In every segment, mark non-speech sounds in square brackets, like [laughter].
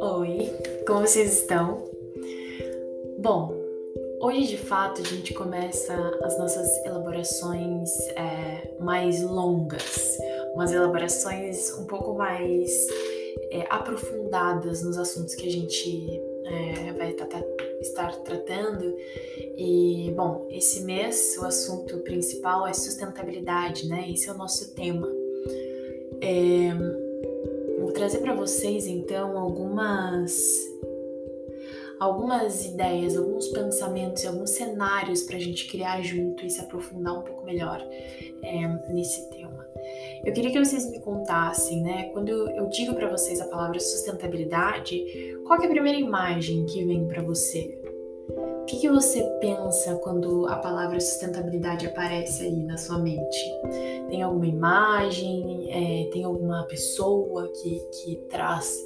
Oi, como vocês estão? Bom, hoje de fato a gente começa as nossas elaborações é, mais longas, umas elaborações um pouco mais é, aprofundadas nos assuntos que a gente é, vai estar tratando. E, bom, esse mês o assunto principal é sustentabilidade, né? Esse é o nosso tema. É, vou trazer para vocês então algumas algumas ideias, alguns pensamentos e alguns cenários para a gente criar junto e se aprofundar um pouco melhor é, nesse tema. Eu queria que vocês me contassem, né? Quando eu digo para vocês a palavra sustentabilidade, qual é a primeira imagem que vem para você? O que, que, você pensa quando a palavra sustentabilidade aparece aí na sua mente? Tem alguma imagem? É, tem alguma pessoa que, que traz,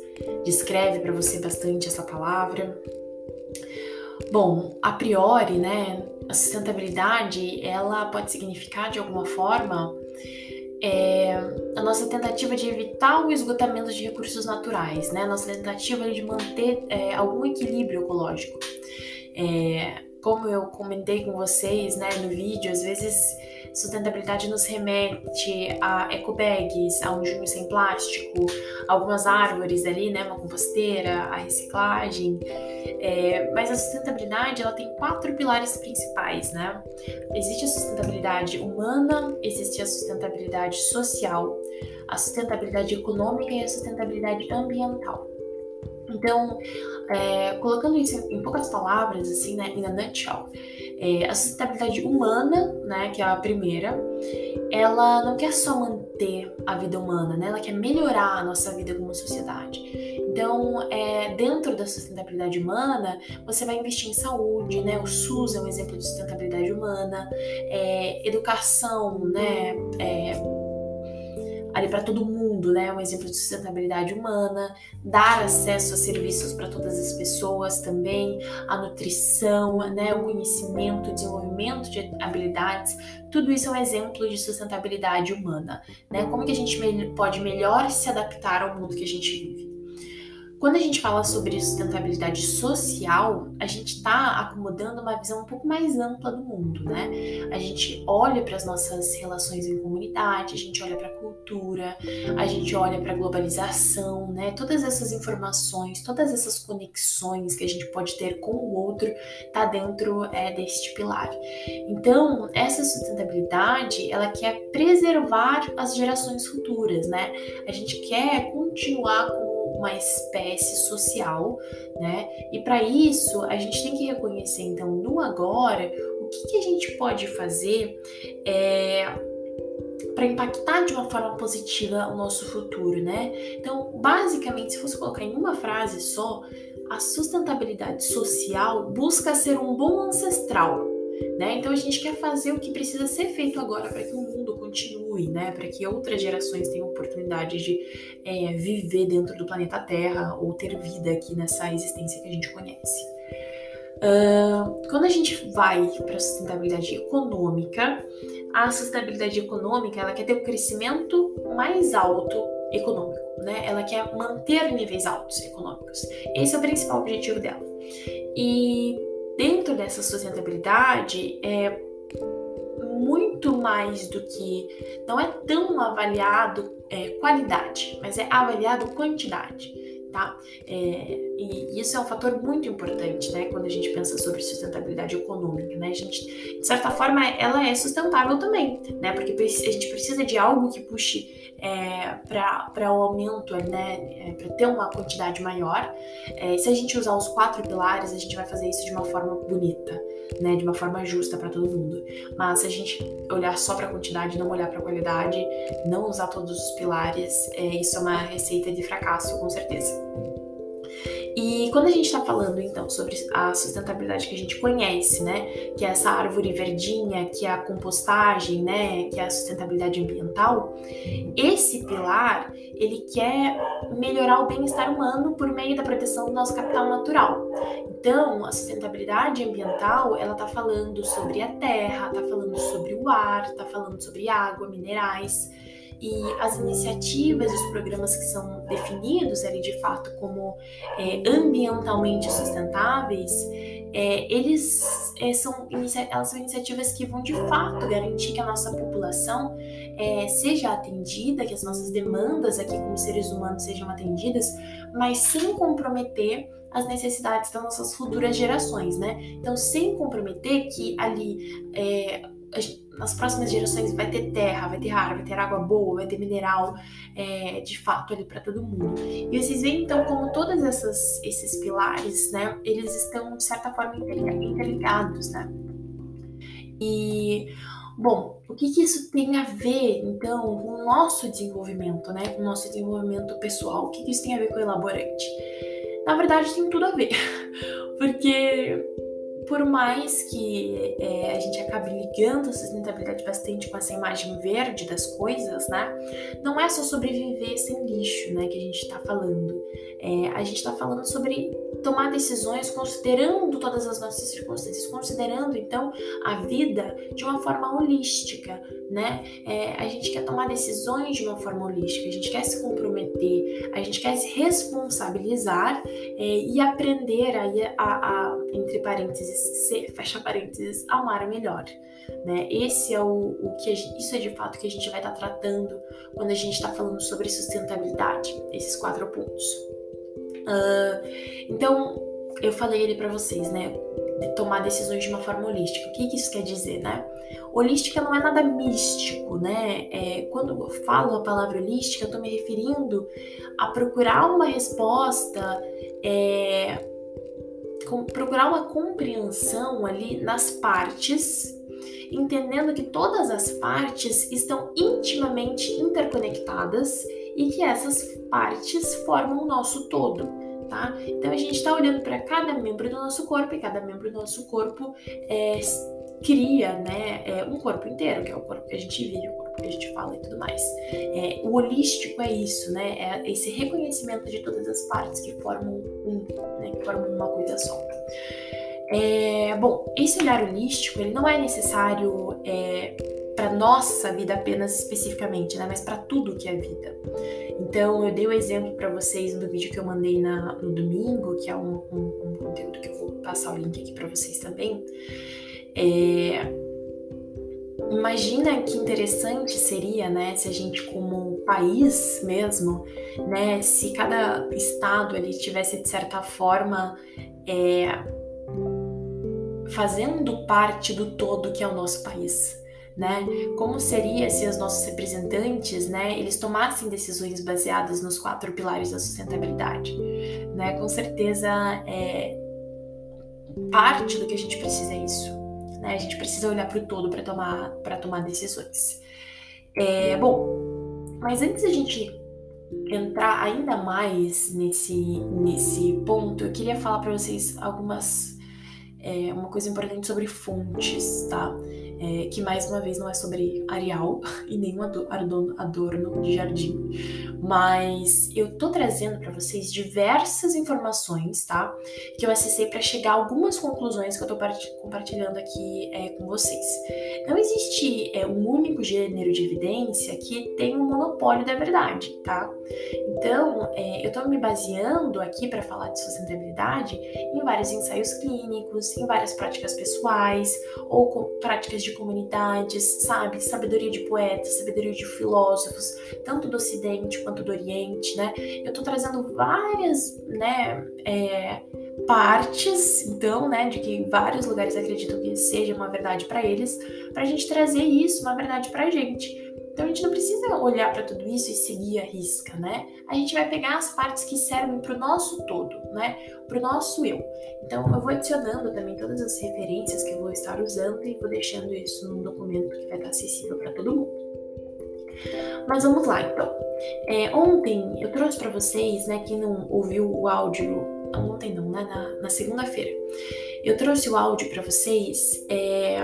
descreve para você bastante essa palavra? Bom, a priori, né, a sustentabilidade ela pode significar de alguma forma é, a nossa tentativa de evitar o esgotamento de recursos naturais, né? A nossa tentativa de manter é, algum equilíbrio ecológico. É, como eu comentei com vocês né, no vídeo, às vezes sustentabilidade nos remete a ecobags, a um junho sem plástico, algumas árvores ali, né, uma composteira, a reciclagem. É, mas a sustentabilidade ela tem quatro pilares principais, né? Existe a sustentabilidade humana, existe a sustentabilidade social, a sustentabilidade econômica e a sustentabilidade ambiental. Então, é, colocando isso em poucas palavras, assim, né, in a nutshell, é, a sustentabilidade humana, né, que é a primeira, ela não quer só manter a vida humana, né, ela quer melhorar a nossa vida como sociedade. Então, é, dentro da sustentabilidade humana, você vai investir em saúde, né? O SUS é um exemplo de sustentabilidade humana, é, educação, né? É, ali para todo mundo, né? Um exemplo de sustentabilidade humana, dar acesso a serviços para todas as pessoas também, a nutrição, né? O conhecimento, o desenvolvimento de habilidades, tudo isso é um exemplo de sustentabilidade humana, né? Como que a gente pode melhor se adaptar ao mundo que a gente vive? Quando a gente fala sobre sustentabilidade social, a gente está acomodando uma visão um pouco mais ampla do mundo, né? A gente olha para as nossas relações em comunidade, a gente olha para a cultura, a gente olha para a globalização, né? Todas essas informações, todas essas conexões que a gente pode ter com o outro, tá dentro é, deste pilar. Então, essa sustentabilidade, ela quer preservar as gerações futuras, né? A gente quer continuar com uma espécie social, né? E para isso a gente tem que reconhecer então no agora o que, que a gente pode fazer é, para impactar de uma forma positiva o nosso futuro, né? Então, basicamente, se fosse colocar em uma frase só, a sustentabilidade social busca ser um bom ancestral, né? Então a gente quer fazer o que precisa ser feito agora para que o mundo continue, né? Para que outras gerações tenham oportunidade de é, viver dentro do planeta Terra ou ter vida aqui nessa existência que a gente conhece. Uh, quando a gente vai para a sustentabilidade econômica, a sustentabilidade econômica ela quer ter um crescimento mais alto econômico, né? Ela quer manter níveis altos econômicos. Esse é o principal objetivo dela. E dentro dessa sustentabilidade, é muito mais do que. Não é tão avaliado é, qualidade, mas é avaliado quantidade. Tá? É, e isso é um fator muito importante, né? Quando a gente pensa sobre sustentabilidade econômica, né? A gente, de certa forma, ela é sustentável também, né? Porque a gente precisa de algo que puxe é, para o aumento, né, é, para ter uma quantidade maior. É, se a gente usar os quatro pilares, a gente vai fazer isso de uma forma bonita, né, de uma forma justa para todo mundo. Mas se a gente olhar só para a quantidade, não olhar para a qualidade, não usar todos os pilares, é, isso é uma receita de fracasso, com certeza. E quando a gente está falando então sobre a sustentabilidade que a gente conhece, né, que é essa árvore verdinha, que é a compostagem, né, que é a sustentabilidade ambiental, esse pilar ele quer melhorar o bem-estar humano por meio da proteção do nosso capital natural. Então, a sustentabilidade ambiental, ela está falando sobre a terra, está falando sobre o ar, está falando sobre água, minerais. E as iniciativas os programas que são definidos ali de fato como é, ambientalmente sustentáveis, é, eles é, são, elas são iniciativas que vão de fato garantir que a nossa população é, seja atendida, que as nossas demandas aqui como seres humanos sejam atendidas, mas sem comprometer as necessidades das nossas futuras gerações, né? Então, sem comprometer que ali nas próximas gerações vai ter terra, vai ter ar, vai ter água boa, vai ter mineral é, de fato ali para todo mundo. E vocês veem então como todos esses pilares, né, eles estão de certa forma interligados, né? E Bom, o que, que, isso tem a ver, então, com o nosso desenvolvimento, né? Com o nosso desenvolvimento pessoal? O que, que isso tem a ver com o elaborante? Na verdade, tem tudo a ver. [laughs] Porque por mais que é, a gente acabe ligando a sustentabilidade bastante com essa imagem verde das coisas, né? Não é só sobreviver sem lixo, né? Que a gente está falando. É, a gente está falando sobre tomar decisões considerando todas as nossas circunstâncias, considerando então a vida de uma forma holística, né? É, a gente quer tomar decisões de uma forma holística, a gente quer se comprometer, a gente quer se responsabilizar é, e aprender a, a, a, entre parênteses, ser, fecha parênteses, amar melhor. Né? Esse é o, o que isso é de fato que a gente vai estar tá tratando quando a gente está falando sobre sustentabilidade, esses quatro pontos. Uh, então, eu falei ali para vocês, né? De tomar decisões de uma forma holística. O que, que isso quer dizer, né? Holística não é nada místico, né? É, quando eu falo a palavra holística, eu tô me referindo a procurar uma resposta, é, procurar uma compreensão ali nas partes entendendo que todas as partes estão intimamente interconectadas e que essas partes formam o nosso todo. Tá? Então a gente está olhando para cada membro do nosso corpo e cada membro do nosso corpo é, cria né, é, um corpo inteiro, que é o corpo que a gente vive, o corpo que a gente fala e tudo mais. É, o holístico é isso, né? É esse reconhecimento de todas as partes que formam um, né, que formam uma coisa só. É, bom, esse olhar holístico ele não é necessário é, para nossa vida apenas especificamente, né? Mas para tudo que é vida. Então, eu dei o um exemplo para vocês no vídeo que eu mandei na, no domingo, que é um, um, um conteúdo que eu vou passar o link aqui para vocês também. É, imagina que interessante seria, né, se a gente como país mesmo, né, se cada estado ele tivesse de certa forma é, fazendo parte do todo que é o nosso país né? Como seria se os nossos representantes, né, eles tomassem decisões baseadas nos quatro pilares da sustentabilidade, né? Com certeza é parte do que a gente precisa é isso, né? A gente precisa olhar para o todo para tomar para tomar decisões. É, bom, mas antes a gente entrar ainda mais nesse nesse ponto, eu queria falar para vocês algumas é, uma coisa importante sobre fontes, tá? É, que mais uma vez não é sobre Arial [laughs] e nenhum adorno de jardim, mas eu tô trazendo para vocês diversas informações, tá? Que eu acessei para chegar a algumas conclusões que eu tô compartilhando aqui é, com vocês. Não existe é, um único gênero de evidência que tem um monopólio da verdade, tá? Então, é, eu tô me baseando aqui para falar de sustentabilidade em vários ensaios clínicos, em várias práticas pessoais ou práticas de de comunidades, sabe? Sabedoria de poetas, sabedoria de filósofos, tanto do Ocidente quanto do Oriente, né? Eu tô trazendo várias, né, é, partes, então, né, de que vários lugares acreditam que seja uma verdade para eles, pra gente trazer isso, uma verdade pra gente. Então a gente não precisa olhar para tudo isso e seguir a risca, né? A gente vai pegar as partes que servem para o nosso todo, né? Para o nosso eu. Então eu vou adicionando também todas as referências que eu vou estar usando e vou deixando isso num documento que vai estar acessível para todo mundo. Mas vamos lá, então. É, ontem eu trouxe para vocês, né? Quem não ouviu o áudio, ontem não, né? Na, na segunda-feira, eu trouxe o áudio para vocês. É,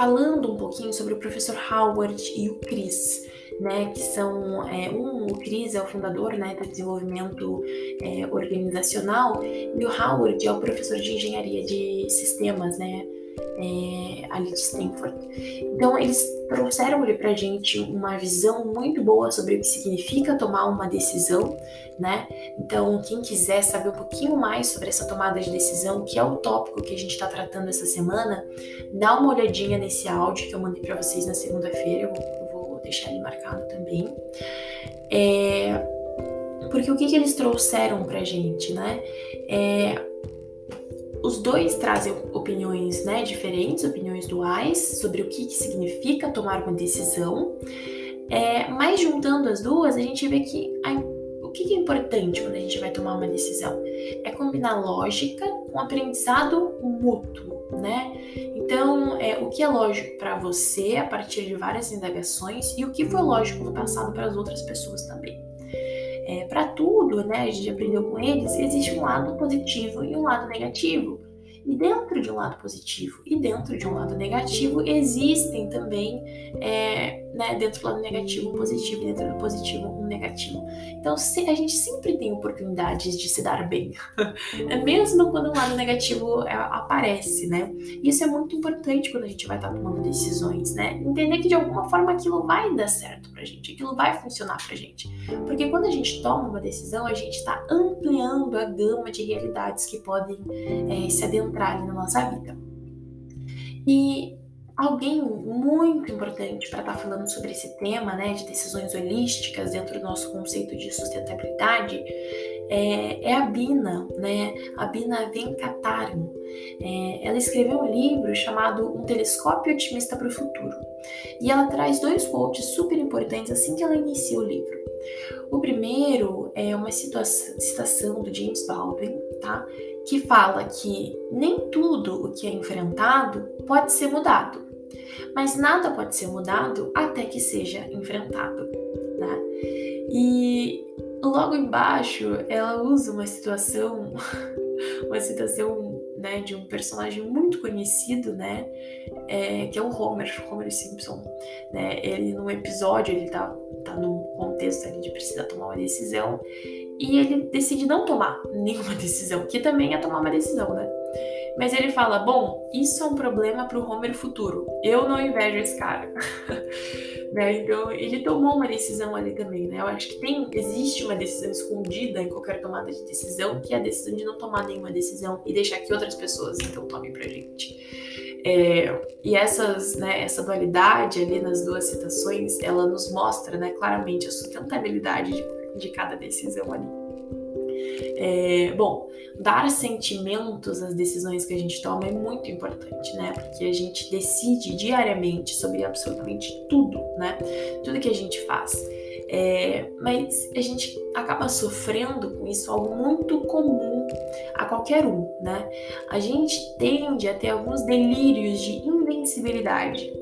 falando um pouquinho sobre o professor Howard e o Chris, né, que são é, um, o Chris é o fundador né, do desenvolvimento é, organizacional e o Howard é o professor de engenharia de sistemas, né, é, ali de Stanford. Então, eles trouxeram ali pra gente uma visão muito boa sobre o que significa tomar uma decisão, né? Então, quem quiser saber um pouquinho mais sobre essa tomada de decisão, que é o tópico que a gente está tratando essa semana, dá uma olhadinha nesse áudio que eu mandei para vocês na segunda-feira, eu, eu, vou deixar ele marcado também. É, porque o que, que eles trouxeram pra gente, né? É, os dois trazem opiniões né, diferentes, opiniões duais, sobre o que, que significa tomar uma decisão. É, mas juntando as duas, a gente vê que a, o que, que é importante quando a gente vai tomar uma decisão? É combinar lógica com aprendizado mútuo, né? Então, é, o que é lógico para você a partir de várias indagações e o que foi lógico no passado para as outras pessoas também. É, para tudo, né, a gente aprendeu com eles, existe um lado positivo e um lado negativo. E dentro de um lado positivo e dentro de um lado negativo, existem também, é, né, dentro do lado negativo um positivo, dentro do positivo um negativo. Então a gente sempre tem oportunidades de se dar bem, [laughs] mesmo quando um lado negativo é, aparece, né? Isso é muito importante quando a gente vai estar tomando decisões, né? Entender que de alguma forma aquilo vai dar certo pra gente, aquilo vai funcionar pra gente. Porque quando a gente toma uma decisão, a gente está ampliando a gama de realidades que podem é, se adentrar ali na nossa vida. E alguém muito importante para estar tá falando sobre esse tema, né, de decisões holísticas dentro do nosso conceito de sustentabilidade, é, é a Bina, né, a Bina Venkataram. É, ela escreveu um livro chamado Um Telescópio Otimista para o Futuro. E ela traz dois quotes super importantes assim que ela inicia o livro. O primeiro é uma citação do James Baldwin, tá? Que fala que nem tudo o que é enfrentado pode ser mudado, mas nada pode ser mudado até que seja enfrentado, né? E logo embaixo ela usa uma situação, [laughs] uma situação né, de um personagem muito conhecido, né, é, que é o Homer, Homer Simpson, né, ele num episódio, ele tá, tá num contexto ali de precisar tomar uma decisão, e ele decide não tomar nenhuma [laughs] decisão, que também é tomar uma decisão, né, mas ele fala: bom, isso é um problema para o Homer futuro. Eu não invejo esse cara. [laughs] né? Então ele tomou uma decisão ali também, né? Eu acho que tem, existe uma decisão escondida em qualquer tomada de decisão, que é a decisão de não tomar nenhuma decisão e deixar que outras pessoas então tomem pra gente. É, e essas, né, essa dualidade ali nas duas citações, ela nos mostra, né, claramente a sustentabilidade de, de cada decisão ali. É, bom, dar sentimentos às decisões que a gente toma é muito importante, né? Porque a gente decide diariamente sobre absolutamente tudo, né? Tudo que a gente faz. É, mas a gente acaba sofrendo com isso, algo muito comum a qualquer um, né? A gente tende a ter alguns delírios de invencibilidade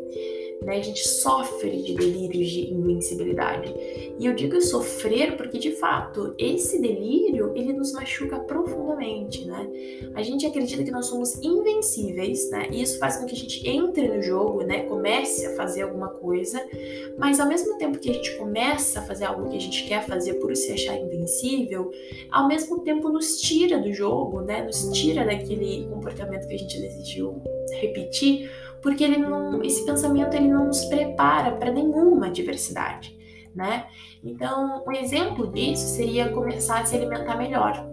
né? A gente sofre de delírios de invencibilidade. E eu digo sofrer porque, de fato, esse delírio, ele nos machuca profundamente, né? A gente acredita que nós somos invencíveis, né? E isso faz com que a gente entre no jogo, né? Comece a fazer alguma coisa, mas ao mesmo tempo que a gente começa a fazer algo que a gente quer fazer por se achar invencível, ao mesmo tempo nos tira do jogo, né? Nos tira daquele comportamento que a gente decidiu repetir porque ele não, esse pensamento ele não nos prepara para nenhuma diversidade, né? Então, um exemplo disso seria começar a se alimentar melhor.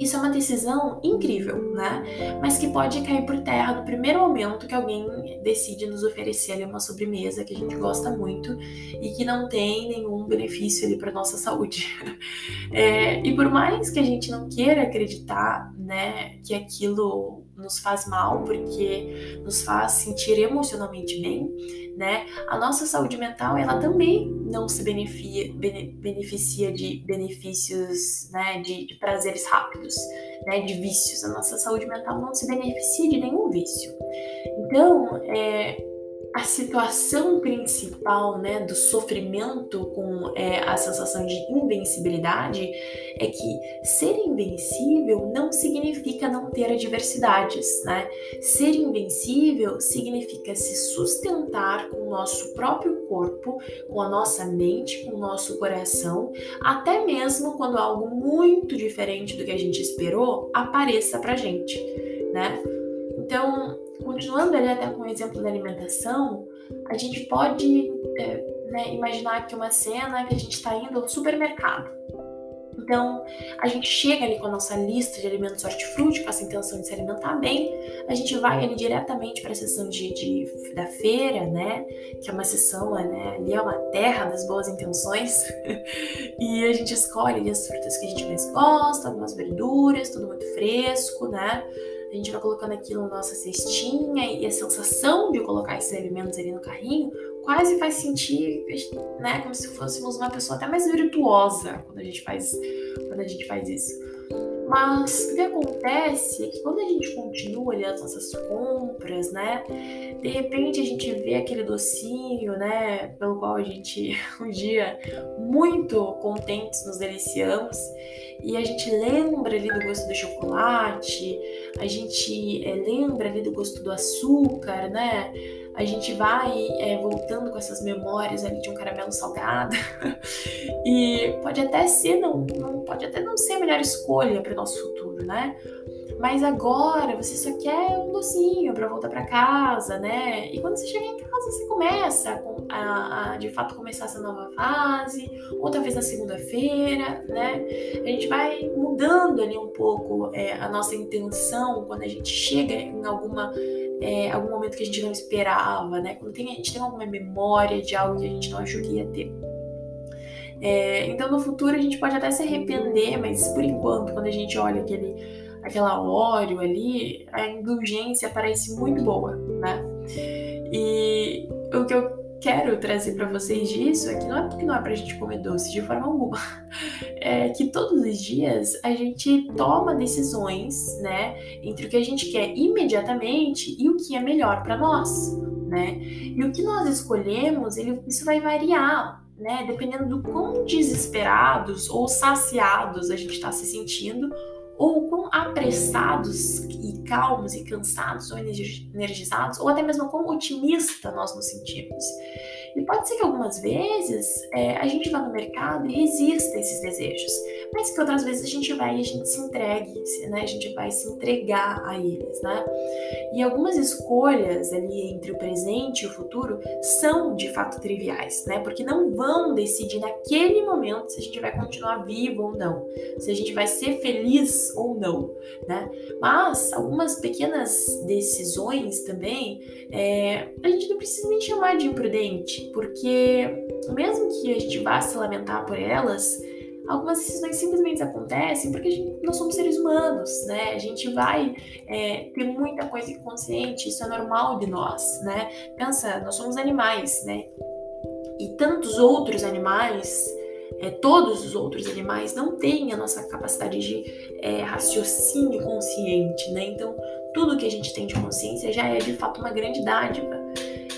Isso é uma decisão incrível, né? Mas que pode cair por terra no primeiro momento que alguém decide nos oferecer ali uma sobremesa que a gente gosta muito e que não tem nenhum benefício ali para nossa saúde. [laughs] É, e por mais que a gente não queira acreditar, né, que aquilo nos faz mal, porque nos faz sentir emocionalmente bem, né? A nossa saúde mental, ela também não se beneficia, beneficia de benefícios, né, de, de prazeres rápidos, né, de vícios. A nossa saúde mental não se beneficia de nenhum vício. Então, é, a situação principal né, do sofrimento com é, a sensação de invencibilidade é que ser invencível não significa não ter adversidades, né? Ser invencível significa se sustentar com o nosso próprio corpo, com a nossa mente, com o nosso coração, até mesmo quando algo muito diferente do que a gente esperou apareça pra gente, né? Então, continuando ali até com o exemplo da alimentação, a gente pode é, né, imaginar que uma cena que a gente está indo ao supermercado. Então, a gente chega ali com a nossa lista de alimentos hortifruti, com essa intenção de se alimentar bem, a gente vai ali diretamente para a sessão de, de, da feira, né? Que é uma sessão, né? Ali é uma terra das boas intenções. [laughs] e a gente escolhe ali as frutas que a gente mais gosta, algumas verduras, tudo muito fresco, né? A gente vai colocando aquilo na nossa cestinha e a sensação de colocar esses alimentos ali no carrinho quase faz sentir, né, como se fôssemos uma pessoa até mais virtuosa quando a gente faz, quando a gente faz isso. Mas o que acontece é que quando a gente continua ali as nossas compras, né, de repente a gente vê aquele docinho, né, pelo qual a gente [laughs] um dia muito contentes nos deliciamos e a gente lembra ali do gosto do chocolate, a gente é, lembra ali do gosto do açúcar, né? A gente vai é, voltando com essas memórias ali de um caramelo salgado [laughs] e pode até ser não, não pode até não ser a melhor escolha para o nosso futuro, né? Mas agora você só quer um docinho para voltar para casa, né? E quando você chega em casa, você começa a, a, de fato começar essa nova fase, ou talvez na segunda-feira, né? A gente vai mudando ali um pouco é, a nossa intenção quando a gente chega em alguma é, algum momento que a gente não esperava, né? Quando tem, a gente tem alguma memória de algo que a gente não achou que ia ter. É, então no futuro a gente pode até se arrepender, mas por enquanto, quando a gente olha aquele, aquela óleo ali, a indulgência parece muito boa, né? E o que eu quero trazer para vocês disso é que não é porque não é pra gente comer doce de forma alguma. [laughs] É que todos os dias a gente toma decisões, né, entre o que a gente quer imediatamente e o que é melhor para nós, né? E o que nós escolhemos, ele, isso vai variar, né, dependendo do quão desesperados ou saciados a gente está se sentindo ou quão apressados e calmos e cansados ou energizados, ou até mesmo quão otimista nós nos sentimos. E pode ser que algumas vezes é, a gente vá no mercado e resista a esses desejos, mas que outras vezes a gente vai e a gente se entregue, né? A gente vai se entregar a eles, né? E algumas escolhas ali entre o presente e o futuro são de fato triviais, né? Porque não vão decidir naquele momento se a gente vai continuar vivo ou não, se a gente vai ser feliz ou não, né? Mas algumas pequenas decisões também é, a gente não precisa nem chamar de imprudente, porque mesmo que a gente vá se lamentar por elas, algumas decisões simplesmente acontecem porque gente, nós somos seres humanos, né? A gente vai é, ter muita coisa inconsciente, isso é normal de nós, né? Pensa, nós somos animais, né? E tantos outros animais, é, todos os outros animais não têm a nossa capacidade de é, raciocínio consciente, né? Então, tudo que a gente tem de consciência já é de fato uma grande dádiva.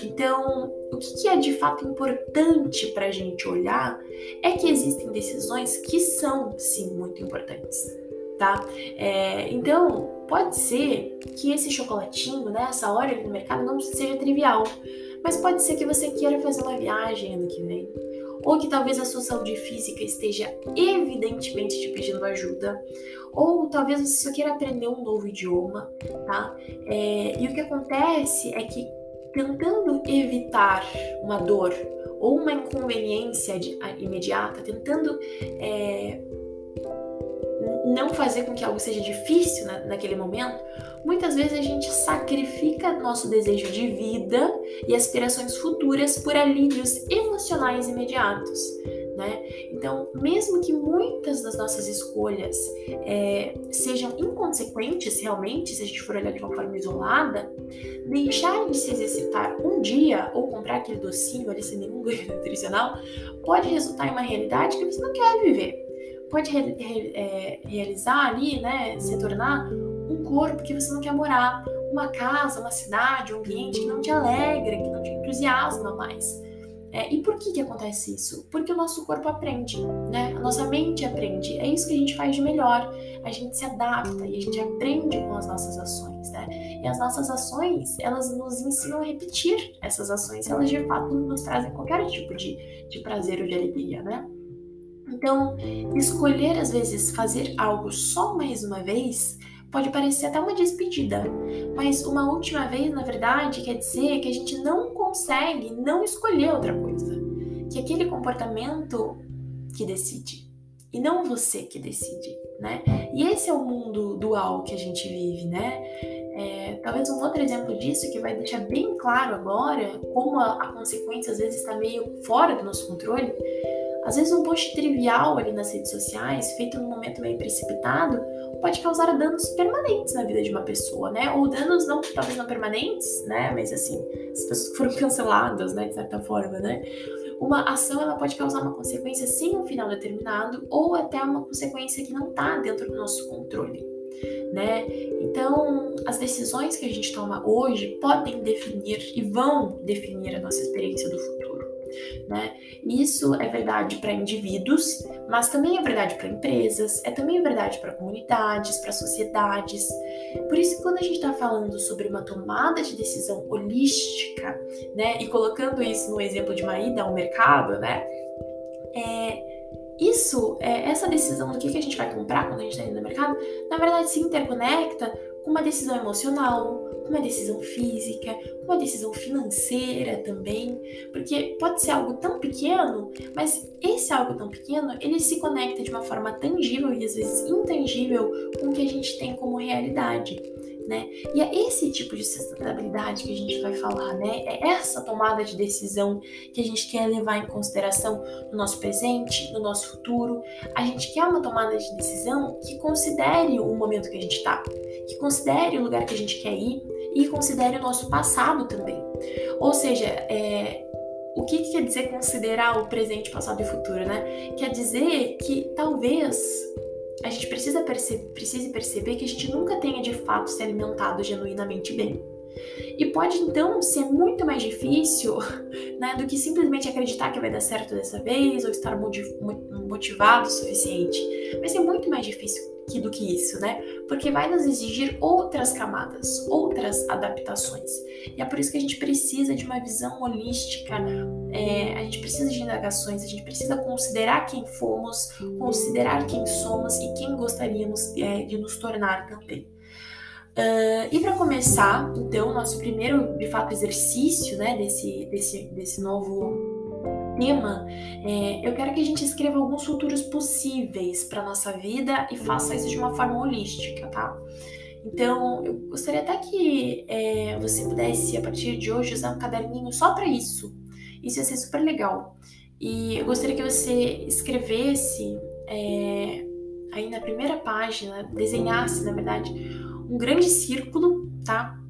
Então, que é de fato importante para a gente olhar é que existem decisões que são, sim, muito importantes, tá? É, então, pode ser que esse chocolatinho, né, essa hora no mercado não seja trivial, mas pode ser que você queira fazer uma viagem ano que vem, ou que talvez a sua saúde física esteja evidentemente te pedindo ajuda, ou talvez você só queira aprender um novo idioma, tá? É, e o que acontece é que tentando evitar uma dor ou uma inconveniência de, imediata, tentando é, não fazer com que algo seja difícil na, naquele momento, muitas vezes a gente sacrifica nosso desejo de vida e aspirações futuras por alívios emocionais imediatos. Né? Então, mesmo que muitas das nossas escolhas é, sejam inconsequentes realmente, se a gente for olhar de uma forma isolada, deixar de se exercitar um dia ou comprar aquele docinho ali sem nenhum [laughs] ganho nutricional pode resultar em uma realidade que você não quer viver. Pode re, re, é, realizar ali, né, se tornar um corpo que você não quer morar, uma casa, uma cidade, um ambiente que não te alegra, que não te entusiasma mais. É, e por que, que acontece isso? Porque o nosso corpo aprende, né? A nossa mente aprende. É isso que a gente faz de melhor. A gente se adapta e a gente aprende com as nossas ações, né? E as nossas ações, elas nos ensinam a repetir essas ações. Elas de fato nos trazem qualquer tipo de, de prazer ou de alegria, né? Então, escolher às vezes fazer algo só mais uma vez pode parecer até uma despedida, mas uma última vez, na verdade, quer dizer que a gente não consegue não escolher outra coisa, que aquele comportamento que decide e não você que decide, né? E esse é o mundo dual que a gente vive, né? É, talvez um outro exemplo disso que vai deixar bem claro agora como a, a consequência às vezes está meio fora do nosso controle. Às vezes um post trivial ali nas redes sociais, feito num momento meio precipitado, pode causar danos permanentes na vida de uma pessoa, né? Ou danos não, talvez não permanentes, né? Mas assim, as pessoas foram [laughs] canceladas, né? De certa forma, né? Uma ação ela pode causar uma consequência sem um final determinado ou até uma consequência que não está dentro do nosso controle né? Então, as decisões que a gente toma hoje podem definir e vão definir a nossa experiência do futuro. Né? Isso é verdade para indivíduos, mas também é verdade para empresas, é também verdade para comunidades, para sociedades. Por isso, quando a gente está falando sobre uma tomada de decisão holística, né, e colocando isso no exemplo de uma ida ao mercado, né, é, isso, é, essa decisão do que, que a gente vai comprar quando a gente está indo no mercado, na verdade se interconecta com uma decisão emocional, com uma decisão física, com uma decisão financeira também, porque pode ser algo tão pequeno, mas esse algo tão pequeno, ele se conecta de uma forma tangível e às vezes intangível com o que a gente tem como realidade né? E é esse tipo de sustentabilidade que a gente vai falar, né? É essa tomada de decisão que a gente quer levar em consideração no nosso presente, no nosso futuro. A gente quer uma tomada de decisão que considere o momento que a gente está, que considere o lugar que a gente quer ir e considere o nosso passado também. Ou seja, é, o que, que, quer dizer considerar o presente, passado e futuro, né? Quer dizer que talvez a gente precisa perce perceber que a gente nunca tenha de fato se alimentado genuinamente bem. E pode então ser muito mais difícil [laughs] né, do que simplesmente acreditar que vai dar certo dessa vez ou estar motivado o suficiente. Vai ser muito mais difícil que, do que isso, né? Porque vai nos exigir outras camadas, outras adaptações. E é por isso que a gente precisa de uma visão holística, é, a gente precisa de indagações, a gente precisa considerar quem fomos, considerar quem somos e quem gostaríamos é, de nos tornar também. Uh, e para começar, então, nosso primeiro, de fato, exercício né, desse, desse, desse novo é, eu quero que a gente escreva alguns futuros possíveis para nossa vida e faça isso de uma forma holística, tá? Então, eu gostaria até que é, você pudesse, a partir de hoje, usar um caderninho só para isso. Isso ia ser super legal. E eu gostaria que você escrevesse é, aí na primeira página, desenhasse, na verdade, um grande círculo, tá?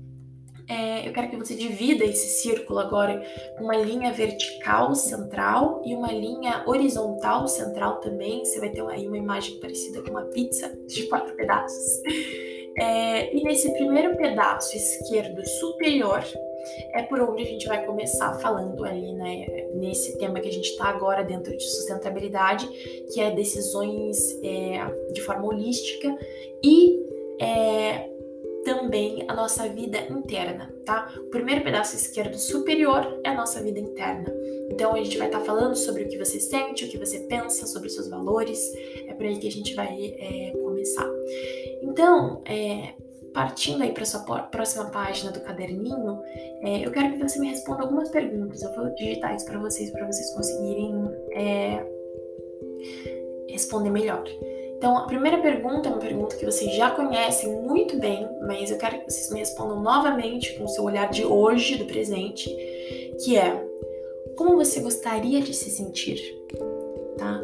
É, eu quero que você divida esse círculo agora uma linha vertical central e uma linha horizontal central também. Você vai ter aí uma imagem parecida com uma pizza de quatro pedaços. É, e nesse primeiro pedaço esquerdo superior é por onde a gente vai começar falando ali, né, nesse tema que a gente está agora dentro de sustentabilidade, que é decisões é, de forma holística e é, também a nossa vida interna, tá? O primeiro pedaço esquerdo superior é a nossa vida interna. Então a gente vai estar tá falando sobre o que você sente, o que você pensa, sobre os seus valores. É por aí que a gente vai é, começar. Então, é, partindo aí para sua próxima página do caderninho, é, eu quero que você me responda algumas perguntas. Eu vou digitar isso para vocês, para vocês conseguirem é, responder melhor. Então, a primeira pergunta é uma pergunta que vocês já conhecem muito bem, mas eu quero que vocês me respondam novamente com o seu olhar de hoje, do presente, que é: como você gostaria de se sentir? Tá?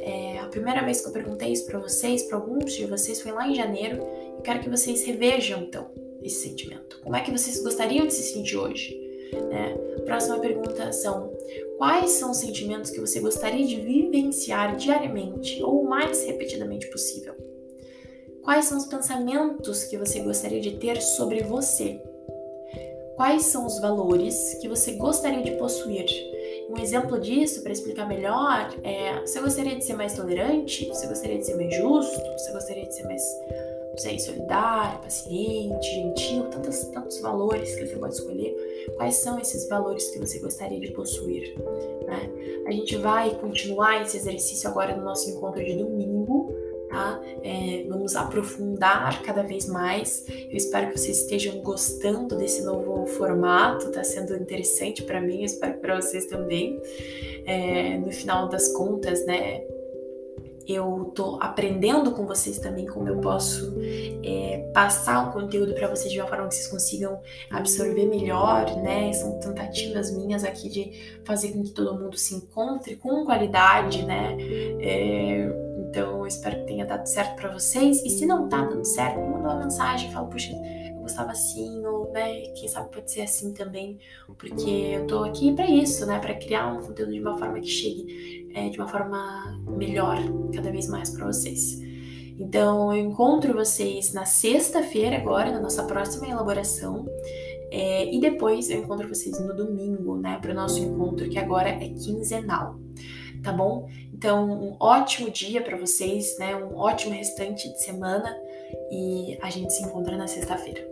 É, a primeira vez que eu perguntei isso para vocês, para alguns de vocês, foi lá em janeiro. Eu quero que vocês revejam então esse sentimento. Como é que vocês gostariam de se sentir hoje? Né? Próxima pergunta são: quais são os sentimentos que você gostaria de vivenciar diariamente ou mais repetidamente possível? Quais são os pensamentos que você gostaria de ter sobre você? Quais são os valores que você gostaria de possuir? Um exemplo disso, para explicar melhor, é: você gostaria de ser mais tolerante? Você gostaria de ser mais justo? Você gostaria de ser mais sei, solidário, paciente, gentil, tantos, tantos valores que você pode escolher. Quais são esses valores que você gostaria de possuir? Né? A gente vai continuar esse exercício agora no nosso encontro de domingo, tá? É, vamos aprofundar cada vez mais. Eu espero que vocês estejam gostando desse novo formato, tá sendo interessante para mim, espero que para vocês também. É, no final das contas, né? Eu tô aprendendo com vocês também como eu posso é, passar o conteúdo para vocês de uma forma que vocês consigam absorver melhor, né? São tentativas minhas aqui de fazer com que todo mundo se encontre com qualidade, né? É, então eu espero que tenha dado certo para vocês. E se não tá dando certo, manda uma mensagem, fala, puxa, eu gostava assim, ou né, quem sabe pode ser assim também, porque eu tô aqui para isso, né? Para criar um conteúdo de uma forma que chegue é, de uma forma melhor cada vez mais para vocês. Então, eu encontro vocês na sexta-feira, agora, na nossa próxima elaboração. É, e depois eu encontro vocês no domingo, né, para o nosso encontro, que agora é quinzenal. Tá bom? Então, um ótimo dia para vocês, né? Um ótimo restante de semana e a gente se encontra na sexta-feira.